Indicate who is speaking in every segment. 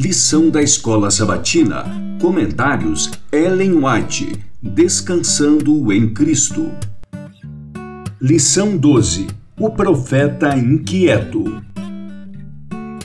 Speaker 1: Lição da Escola Sabatina. Comentários Ellen White. Descansando em Cristo. Lição 12. O profeta inquieto.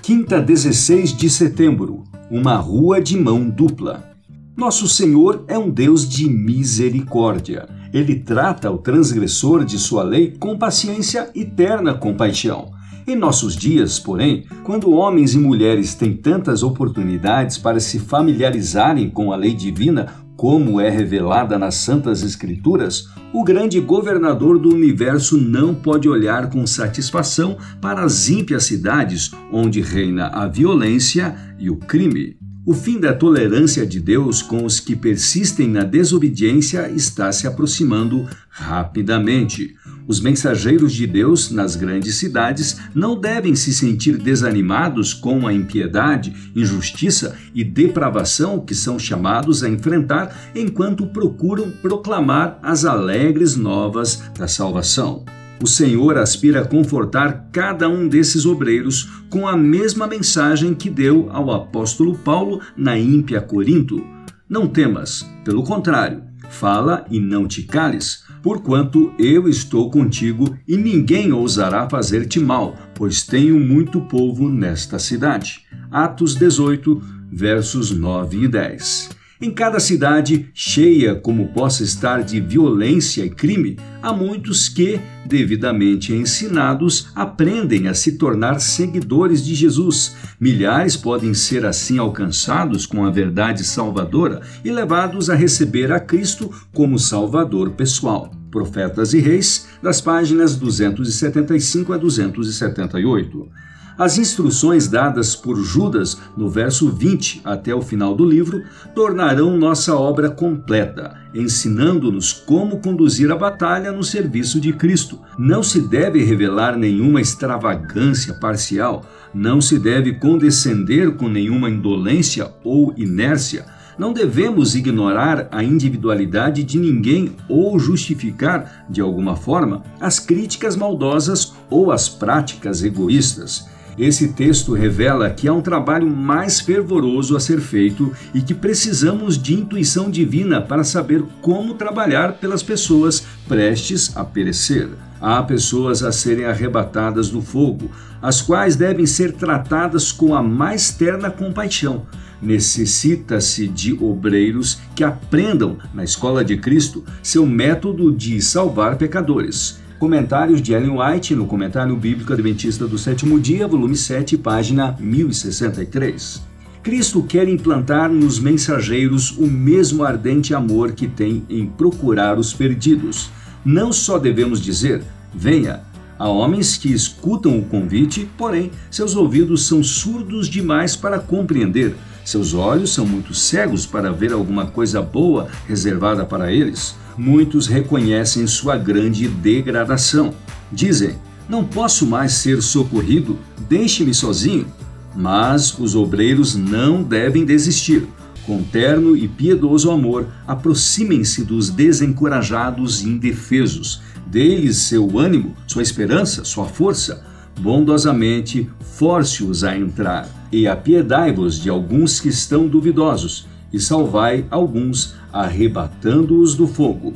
Speaker 1: Quinta 16 de setembro. Uma rua de mão dupla. Nosso Senhor é um Deus de misericórdia. Ele trata o transgressor de sua lei com paciência e terna compaixão. Em nossos dias, porém, quando homens e mulheres têm tantas oportunidades para se familiarizarem com a lei divina, como é revelada nas Santas Escrituras, o grande governador do universo não pode olhar com satisfação para as ímpias cidades onde reina a violência e o crime. O fim da tolerância de Deus com os que persistem na desobediência está se aproximando rapidamente. Os mensageiros de Deus nas grandes cidades não devem se sentir desanimados com a impiedade, injustiça e depravação que são chamados a enfrentar enquanto procuram proclamar as alegres novas da salvação. O Senhor aspira a confortar cada um desses obreiros com a mesma mensagem que deu ao apóstolo Paulo na ímpia Corinto. Não temas, pelo contrário, fala e não te cales, porquanto eu estou contigo e ninguém ousará fazer-te mal, pois tenho muito povo nesta cidade. Atos 18, versos 9 e 10. Em cada cidade, cheia como possa estar de violência e crime, há muitos que, devidamente ensinados, aprendem a se tornar seguidores de Jesus. Milhares podem ser assim alcançados com a verdade salvadora e levados a receber a Cristo como Salvador pessoal. Profetas e Reis, das páginas 275 a 278. As instruções dadas por Judas no verso 20 até o final do livro tornarão nossa obra completa, ensinando-nos como conduzir a batalha no serviço de Cristo. Não se deve revelar nenhuma extravagância parcial, não se deve condescender com nenhuma indolência ou inércia. Não devemos ignorar a individualidade de ninguém ou justificar, de alguma forma, as críticas maldosas ou as práticas egoístas. Esse texto revela que há um trabalho mais fervoroso a ser feito e que precisamos de intuição divina para saber como trabalhar pelas pessoas prestes a perecer. Há pessoas a serem arrebatadas do fogo, as quais devem ser tratadas com a mais terna compaixão. Necessita-se de obreiros que aprendam, na escola de Cristo, seu método de salvar pecadores. Comentários de Ellen White no Comentário Bíblico Adventista do Sétimo Dia, volume 7, página 1063. Cristo quer implantar nos mensageiros o mesmo ardente amor que tem em procurar os perdidos. Não só devemos dizer, venha, Há homens que escutam o convite, porém, seus ouvidos são surdos demais para compreender. Seus olhos são muito cegos para ver alguma coisa boa reservada para eles muitos reconhecem sua grande degradação. Dizem: Não posso mais ser socorrido, deixe-me sozinho. Mas os obreiros não devem desistir. Com terno e piedoso amor, aproximem-se dos desencorajados e indefesos. Deles seu ânimo, sua esperança, sua força. Bondosamente, force-os a entrar. E apiedai-vos de alguns que estão duvidosos e salvai alguns, arrebatando-os do fogo.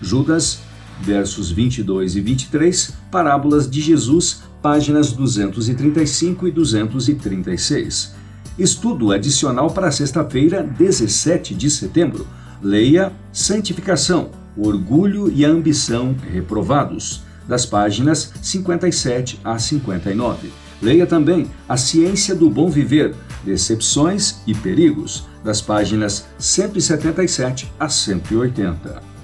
Speaker 1: Judas, versos 22 e 23, Parábolas de Jesus, páginas 235 e 236. Estudo adicional para sexta-feira, 17 de setembro. Leia Santificação, Orgulho e Ambição Reprovados, das páginas 57 a 59. Leia também A Ciência do Bom Viver, Decepções e Perigos, das páginas 177 a 180.